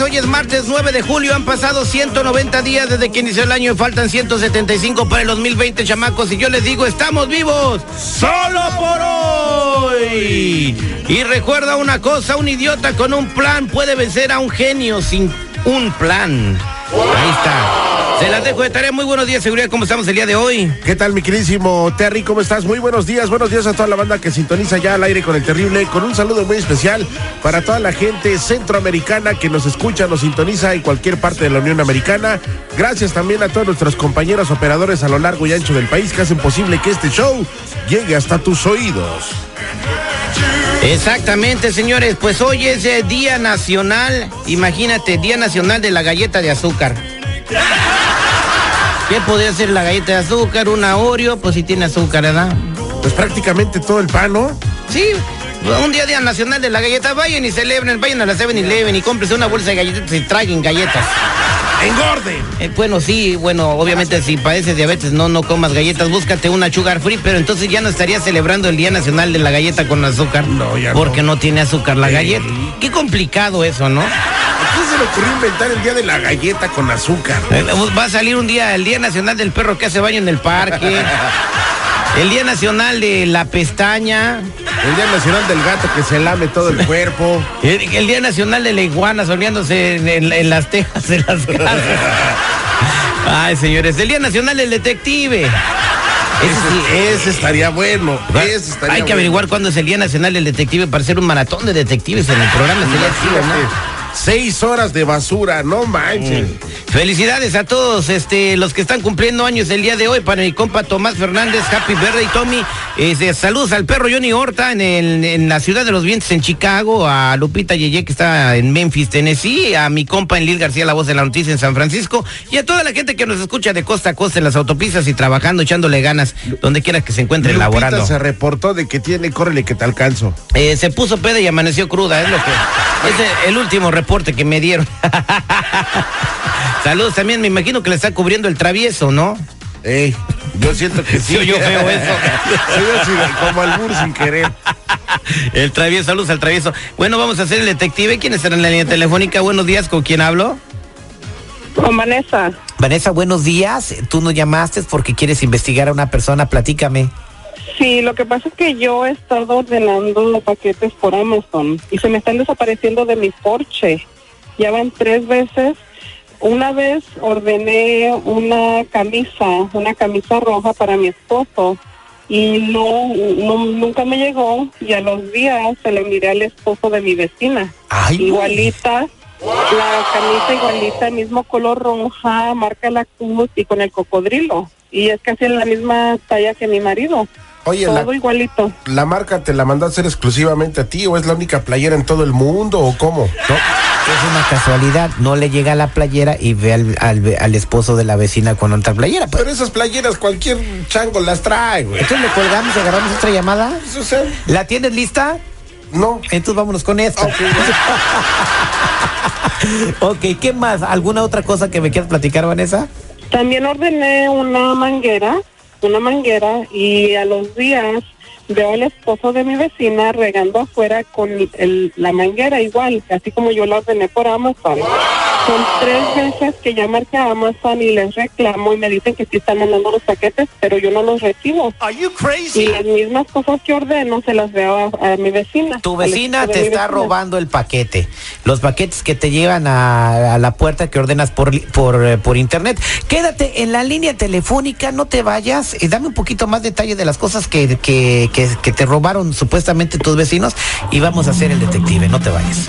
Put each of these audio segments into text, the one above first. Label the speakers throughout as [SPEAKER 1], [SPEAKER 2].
[SPEAKER 1] Hoy es martes 9 de julio, han pasado 190 días desde que inició el año y faltan 175 para el 2020, chamacos. Y yo les digo, estamos vivos solo por hoy. Y recuerda una cosa, un idiota con un plan puede vencer a un genio sin un plan. Ahí está. Se las dejo de tarea. Muy buenos días, seguridad. ¿Cómo estamos el día de hoy?
[SPEAKER 2] ¿Qué tal, mi queridísimo Terry? ¿Cómo estás? Muy buenos días, buenos días a toda la banda que sintoniza ya al aire con el terrible, con un saludo muy especial para toda la gente centroamericana que nos escucha, nos sintoniza en cualquier parte de la Unión Americana. Gracias también a todos nuestros compañeros operadores a lo largo y ancho del país que hacen posible que este show llegue hasta tus oídos.
[SPEAKER 1] Exactamente, señores. Pues hoy es eh, Día Nacional, imagínate, Día Nacional de la Galleta de Azúcar. ¿Qué podría ser la galleta de azúcar? Una Oreo, pues si tiene azúcar, ¿verdad?
[SPEAKER 2] Pues prácticamente todo el pan, ¿no?
[SPEAKER 1] Sí, un día Día Nacional de la Galleta, vayan y celebren, vayan a la 7-Eleven y cómprense una bolsa de galletas y traguen galletas.
[SPEAKER 2] ¡Engorde!
[SPEAKER 1] Eh, bueno, sí, bueno, obviamente si padeces diabetes no, no comas galletas, búscate una sugar free, pero entonces ya no estaría celebrando el Día Nacional de la Galleta con azúcar.
[SPEAKER 2] No, ya no.
[SPEAKER 1] Porque no tiene azúcar la
[SPEAKER 2] Sí.
[SPEAKER 1] galleta. Qué complicado eso, ¿no?
[SPEAKER 2] ¿A quién se le ocurrió inventar el día de la galleta con azúcar?
[SPEAKER 1] Eh, Va a salir un día, el Día Nacional del Perro que hace baño en el parque. El Día Nacional de la Pestaña.
[SPEAKER 2] El Día Nacional del Gato que se lame todo el cuerpo.
[SPEAKER 1] El, el Día Nacional de la Iguana soleándose en, en- en las tejas de las casas. Ay, señores. El Día Nacional del Detective. Ese
[SPEAKER 2] estaría bueno. Ese estaría
[SPEAKER 1] Hay que
[SPEAKER 2] bueno.
[SPEAKER 1] averiguar cuándo es el Día Nacional del Detective para hacer un maratón de detectives en el programa. Sería chido, ¿no?
[SPEAKER 2] Seis horas de basura, no manches.
[SPEAKER 1] Felicidades a todos este, los que están cumpliendo años el día de hoy. Para mi compa Tomás Fernández, Happy Birthday, Tommy. Este, saludos al perro Johnny Horta en, el- en la ciudad de los vientos en Chicago. A Lupita Yeye que está en Memphis, Tennessee. A mi compa en Lil García, la voz de la noticia en San Francisco. Y a toda la gente que nos escucha de costa a costa en las autopistas y trabajando, echándole ganas, donde quiera que se encuentre
[SPEAKER 2] Lupita
[SPEAKER 1] laborando.
[SPEAKER 2] se reportó de que tiene, córrele que te alcanzo.
[SPEAKER 1] Eh, se puso peda y amaneció cruda, es lo que. Es el, el último reporte que me dieron. Saludos también, me imagino que le está cubriendo el travieso, ¿no?
[SPEAKER 2] Ey, yo siento que sí.
[SPEAKER 1] Sí, yo veo eso.
[SPEAKER 2] Sí, como albur sin querer.
[SPEAKER 1] El travieso, saludos al travieso. Bueno, vamos a hacer el detective. ¿Quién está en la línea telefónica? Buenos días, ¿con quién hablo?
[SPEAKER 3] Con Vanessa.
[SPEAKER 1] Vanessa, buenos días. Tú nos llamaste porque quieres investigar a una persona, platícame.
[SPEAKER 3] Sí, lo que pasa es que yo he estado ordenando paquetes por Amazon y se me están desapareciendo de mi Porsche. Ya van tres veces. Una vez ordené una camisa, una camisa roja para mi esposo y no, no nunca me llegó y a los días se le miré al esposo de mi vecina.
[SPEAKER 1] Ay,
[SPEAKER 3] igualita, la camisa igualita, mismo color roja, marca la cruz y con el cocodrilo. Y es casi en la misma talla que mi marido.
[SPEAKER 2] Oye,
[SPEAKER 3] Todo
[SPEAKER 2] la,
[SPEAKER 3] igualito.
[SPEAKER 2] la marca te la mandó a hacer exclusivamente a ti o es la única playera en todo el mundo o cómo?
[SPEAKER 1] No, es una casualidad. No le llega la playera y ve al, al- al esposo de la vecina con otra playera. Pues,
[SPEAKER 2] Pero esas playeras cualquier chango las trae, güey.
[SPEAKER 1] Entonces le colgamos y agarramos otra llamada. ¿La tienes lista?
[SPEAKER 2] no.
[SPEAKER 1] Entonces vámonos con esto.
[SPEAKER 2] Ok,
[SPEAKER 1] ok, ¿qué más? ¿Alguna otra cosa que me quieras platicar, Vanessa?
[SPEAKER 3] También ordené una manguera, una manguera, y a los días veo al esposo de mi vecina regando afuera con el- la manguera igual, así como yo la ordené por Amazon. Son tres veces que ya marqué a Amazon y les reclamo y me dicen que sí están mandando los paquetes, pero yo no los recibo. Y las mismas cosas que ordeno se las veo a, a mi vecina.
[SPEAKER 1] Tu vecina te está
[SPEAKER 3] vecina.
[SPEAKER 1] robando el paquete. Los paquetes que te llevan a, a la puerta que ordenas por, por, eh, por internet. Quédate en la línea telefónica, no te vayas. y dame un poquito más detalle de las cosas que, que, que, que te robaron supuestamente tus vecinos y vamos a hacer el detective. No te vayas.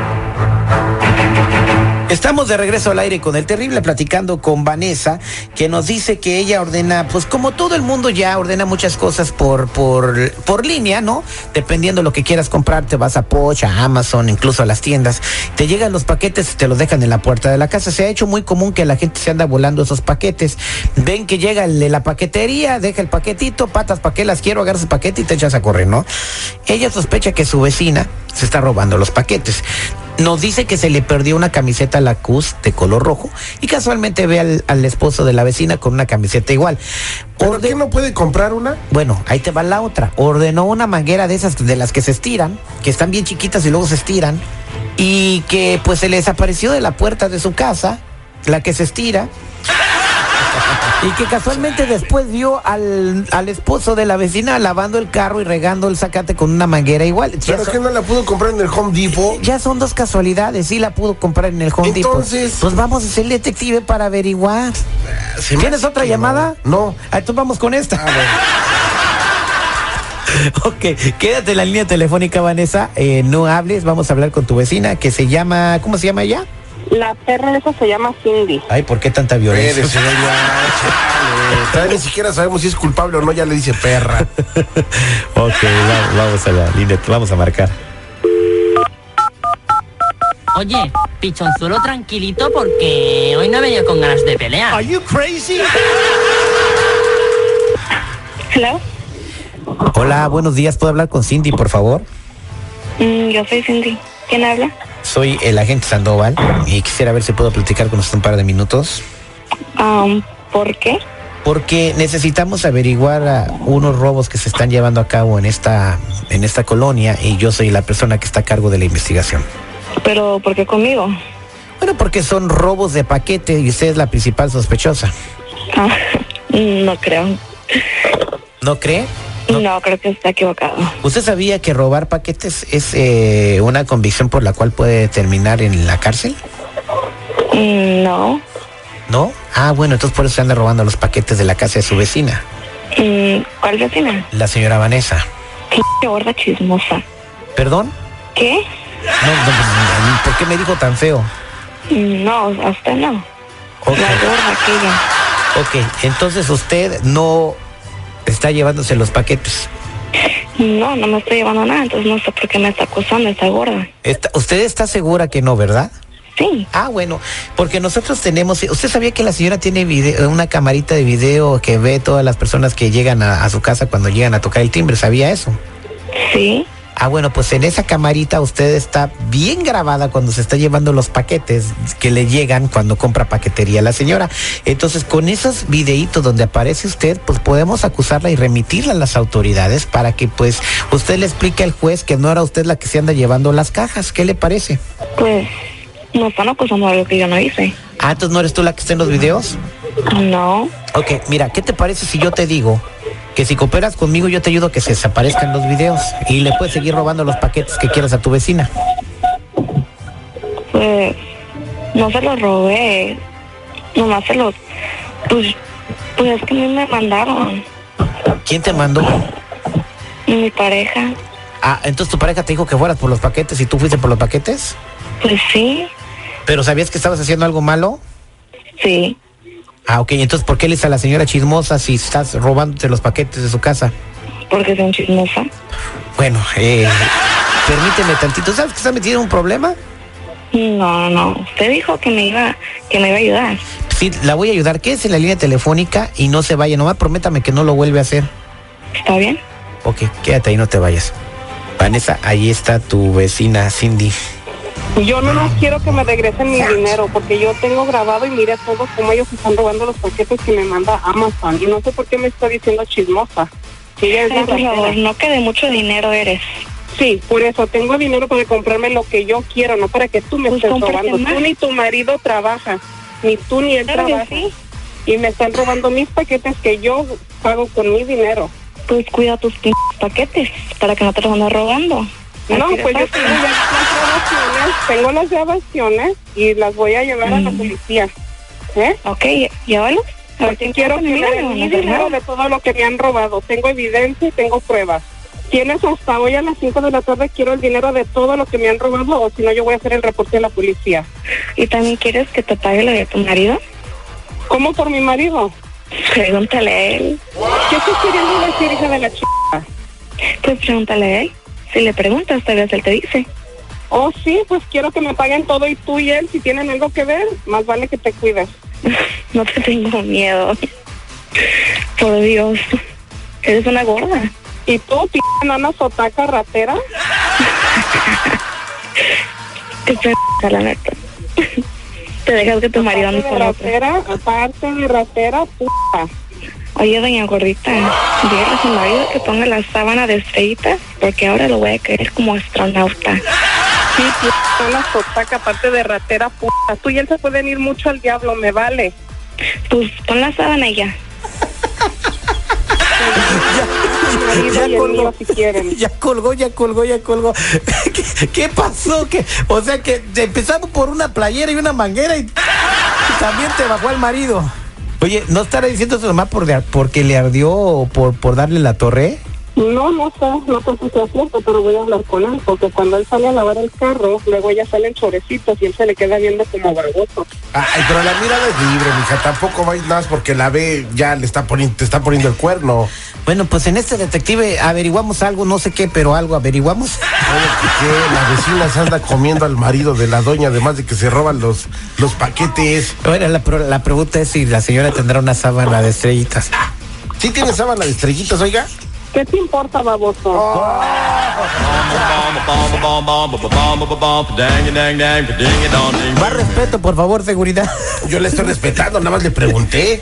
[SPEAKER 4] Estamos de regreso al aire con el terrible platicando con Vanessa, que nos dice que ella ordena, pues como todo el mundo ya ordena muchas cosas por, por, por línea, ¿no? Dependiendo de lo que quieras comprar, te vas a Poch, a Amazon, incluso a las tiendas. Te llegan los paquetes y te los dejan en la puerta de la casa. Se ha hecho muy común que la gente se anda volando esos paquetes. Ven que llega el de la paquetería, deja el paquetito, patas, ¿para qué las quiero? Agarras el paquete y te echas a correr, ¿no? Ella sospecha que su vecina se está robando los paquetes. Nos dice que se le perdió una camiseta Lacus de color rojo y casualmente ve al, al esposo de la vecina con una camiseta igual.
[SPEAKER 2] ¿Por qué no puede comprar una?
[SPEAKER 4] Bueno, ahí te va la otra. Ordenó una manguera de esas de las que se estiran, que están bien chiquitas y luego se estiran, y que pues se le desapareció de la puerta de su casa, la que se estira. Y que casualmente después vio al, al esposo de la vecina lavando el carro y regando el zacate con una manguera igual.
[SPEAKER 2] ¿Pero
[SPEAKER 4] son-
[SPEAKER 2] que no la pudo comprar en el Home Depot?
[SPEAKER 4] ya son dos casualidades, sí la pudo comprar en el Home Depot.
[SPEAKER 2] Entonces-
[SPEAKER 4] Pues vamos a ser detective para averiguar.
[SPEAKER 2] Se me
[SPEAKER 4] ¿Tienes
[SPEAKER 2] hace
[SPEAKER 4] otra
[SPEAKER 2] que
[SPEAKER 4] llamada?
[SPEAKER 2] No.
[SPEAKER 4] Ah, entonces vamos con esta.
[SPEAKER 2] Ah, bueno.
[SPEAKER 4] Ok, quédate en la línea telefónica, Vanessa. Eh, no hables, vamos a hablar con tu vecina que se llama, ¿cómo se llama ella?
[SPEAKER 3] La perra esa se llama Cindy.
[SPEAKER 4] Ay, ¿por qué tanta violencia?
[SPEAKER 2] Chale. Todavía ni siquiera sabemos si es culpable o no, ya le dice perra.
[SPEAKER 4] ok, va- vamos a la línea, vamos a marcar.
[SPEAKER 5] Oye, pichonzuelo tranquilito porque hoy no he venido con ganas de pelear.
[SPEAKER 4] you crazy?
[SPEAKER 3] Hello.
[SPEAKER 4] Hola, buenos días. ¿Puedo hablar con Cindy, por favor?
[SPEAKER 3] Mm, yo soy Cindy. ¿Quién habla?
[SPEAKER 4] Soy el agente Sandoval y quisiera ver si puedo platicar con usted un par de minutos.
[SPEAKER 3] Um, ¿Por qué?
[SPEAKER 4] Porque necesitamos averiguar ah, unos robos que se están llevando a cabo en esta, en esta colonia y yo soy la persona que está a cargo de la investigación.
[SPEAKER 3] Pero ¿por qué conmigo?
[SPEAKER 4] Bueno, porque son robos de paquete y usted es la principal sospechosa.
[SPEAKER 3] Ah, no creo.
[SPEAKER 4] ¿No cree?
[SPEAKER 3] No. creo que está equivocado.
[SPEAKER 4] ¿Usted sabía que robar paquetes es eh, una convicción por la cual puede terminar en la cárcel?
[SPEAKER 3] Mm, no.
[SPEAKER 4] ¿No? Ah, bueno, entonces por eso se anda robando los paquetes de la casa de su vecina,
[SPEAKER 3] Mm, ¿Cuál vecina?
[SPEAKER 4] la señora Vanessa.
[SPEAKER 3] Qué gorda chismosa.
[SPEAKER 4] ¿Perdón?
[SPEAKER 3] ¿Qué?
[SPEAKER 4] No, no, ¿por qué me dijo tan feo?
[SPEAKER 3] Mm, No, a usted no.
[SPEAKER 4] Ok,
[SPEAKER 3] La gorda aquella.
[SPEAKER 4] ok, entonces usted no está llevándose los paquetes.
[SPEAKER 3] No, no me estoy llevando nada, entonces no sé por qué me está acusando esta gorda.
[SPEAKER 4] Está- ¿Usted está segura que no, verdad?
[SPEAKER 3] Sí.
[SPEAKER 4] Ah, bueno, porque nosotros tenemos, ¿usted sabía que la señora tiene video- una camarita de video que ve todas las personas que llegan a, a su casa cuando llegan a tocar el timbre? ¿Sabía eso?
[SPEAKER 3] Sí.
[SPEAKER 4] Ah, bueno, pues en esa camarita usted está bien grabada cuando se está llevando los paquetes que le llegan cuando compra paquetería la señora. Entonces, con esos videitos donde aparece usted, pues podemos acusarla y remitirla a las autoridades para que pues usted le explique al juez que no era usted la que se anda llevando las cajas. ¿Qué le parece?
[SPEAKER 3] Pues no están acusando de algo que yo no hice.
[SPEAKER 4] Ah, entonces no eres tú la que está en los videos.
[SPEAKER 3] No.
[SPEAKER 4] Ok, mira, ¿qué te parece si yo te digo que si cooperas conmigo yo te ayudo a que se desaparezcan los videos y le puedes seguir robando los paquetes que quieras a tu vecina?
[SPEAKER 3] Pues no se los robé. Nomás se los. Pues, pues es que a mí me mandaron.
[SPEAKER 4] ¿Quién te mandó?
[SPEAKER 3] Mi pareja.
[SPEAKER 4] Ah, entonces tu pareja te dijo que fueras por los paquetes y tú fuiste por los paquetes.
[SPEAKER 3] Pues sí.
[SPEAKER 4] ¿Pero sabías que estabas haciendo algo malo?
[SPEAKER 3] Sí.
[SPEAKER 4] Ah, ok, entonces ¿por qué le a la señora chismosa si estás robándote los paquetes de su casa?
[SPEAKER 3] Porque son chismosa.
[SPEAKER 4] Bueno, eh, permíteme tantito. ¿Sabes que estás metido en un problema?
[SPEAKER 3] No, no. Usted dijo que me iba, que me iba a ayudar.
[SPEAKER 4] Sí, la voy a ayudar. Quédese en la línea telefónica y no se vaya. Nomás prométame que no lo vuelve a hacer.
[SPEAKER 3] ¿Está bien?
[SPEAKER 4] Ok, quédate ahí, no te vayas. Vanessa, ahí está tu vecina Cindy.
[SPEAKER 3] Yo no más quiero que me regresen mi dinero porque yo tengo grabado y mire todos cómo ellos están robando los paquetes que me manda Amazon y no sé por qué me está diciendo chismosa.
[SPEAKER 6] Ay, por favor, no que de mucho dinero eres.
[SPEAKER 3] Sí, por eso tengo dinero para comprarme lo que yo quiero, no para que tú me
[SPEAKER 7] Pues
[SPEAKER 3] estés robando.
[SPEAKER 7] más.
[SPEAKER 3] Tú ni tu marido trabaja, ni tú ni él
[SPEAKER 7] Claro
[SPEAKER 3] trabaja.
[SPEAKER 7] sí.
[SPEAKER 3] Y me están robando mis paquetes que yo pago con mi dinero.
[SPEAKER 7] Pues cuida tus paquetes para que no te los andes robando.
[SPEAKER 3] No, pues yo tengo ya las grabaciones, tengo las grabaciones y las voy a llevar a la policía. ¿Eh?
[SPEAKER 7] Ok, ver
[SPEAKER 3] Porque quiero que me den mi dinero de todo lo que me han robado. Tengo evidencia y tengo pruebas. Tienes hasta hoy a las 5 de la tarde, quiero el dinero de todo lo que me han robado o si no yo voy a hacer el reporte a la policía.
[SPEAKER 7] ¿Y también quieres que te pague lo de tu marido?
[SPEAKER 3] ¿Cómo por mi marido?
[SPEAKER 7] Pregúntale a él.
[SPEAKER 3] ¿Qué estás queriendo decir, hija de la chica?
[SPEAKER 7] Pues pregúntale a él. Si le preguntas, tal vez él te dice.
[SPEAKER 3] Oh, sí, pues quiero que me paguen todo y tú y él, si tienen algo que ver, más vale que te cuides.
[SPEAKER 7] No te tengo miedo. Por Dios. Eres una gorda.
[SPEAKER 3] ¿Y tú, p*** nana sotaca ratera?
[SPEAKER 7] Qué p la neta. Te dejas que tu marido ande
[SPEAKER 3] Aparte de ratera, aparte de ratera, puta.
[SPEAKER 7] Oye, doña gordita, dígale a su marido que ponga la sábana de estrellitas porque ahora lo voy a querer como astronauta.
[SPEAKER 3] Sí, nana sotaca, aparte de ratera, puta. Tú y él se pueden ir mucho al diablo, me vale.
[SPEAKER 7] Pues pon la sábana y ya.
[SPEAKER 4] Ya colgó.
[SPEAKER 3] si quieren.
[SPEAKER 4] Ya colgó, ya colgó, ya colgó. ¿Qué, qué pasó? ¿Qué? O sea que empezamos por una playera y una manguera y, y también te bajó al marido. Oye, ¿no estará diciendo eso nomás por, porque le ardió o por, por darle la torre?
[SPEAKER 3] No, no sé, no sé si sea cierto, pero voy a hablar con él, porque cuando él sale a lavar el carro, luego ella sale en chorecitos y él se le queda viendo como baboso.
[SPEAKER 2] Ay, pero la mirada es libre, mija. Tampoco vais más porque la ve, ya le está poniendo, te está poniendo el cuerno.
[SPEAKER 4] Bueno, pues en este detective averiguamos algo, no sé qué, pero algo averiguamos.
[SPEAKER 2] Oye, que qué, la vecina se anda comiendo al marido de la doña, además de que se roban los, los paquetes.
[SPEAKER 4] Bueno, la, la pregunta es si la señora tendrá una sábana de estrellitas.
[SPEAKER 2] ¿Sí tiene sábana de estrellitas, oiga?
[SPEAKER 3] ¿Qué te importa, baboso?
[SPEAKER 4] Más respeto, por favor, seguridad.
[SPEAKER 2] Yo le estoy respetando, nada más le pregunté.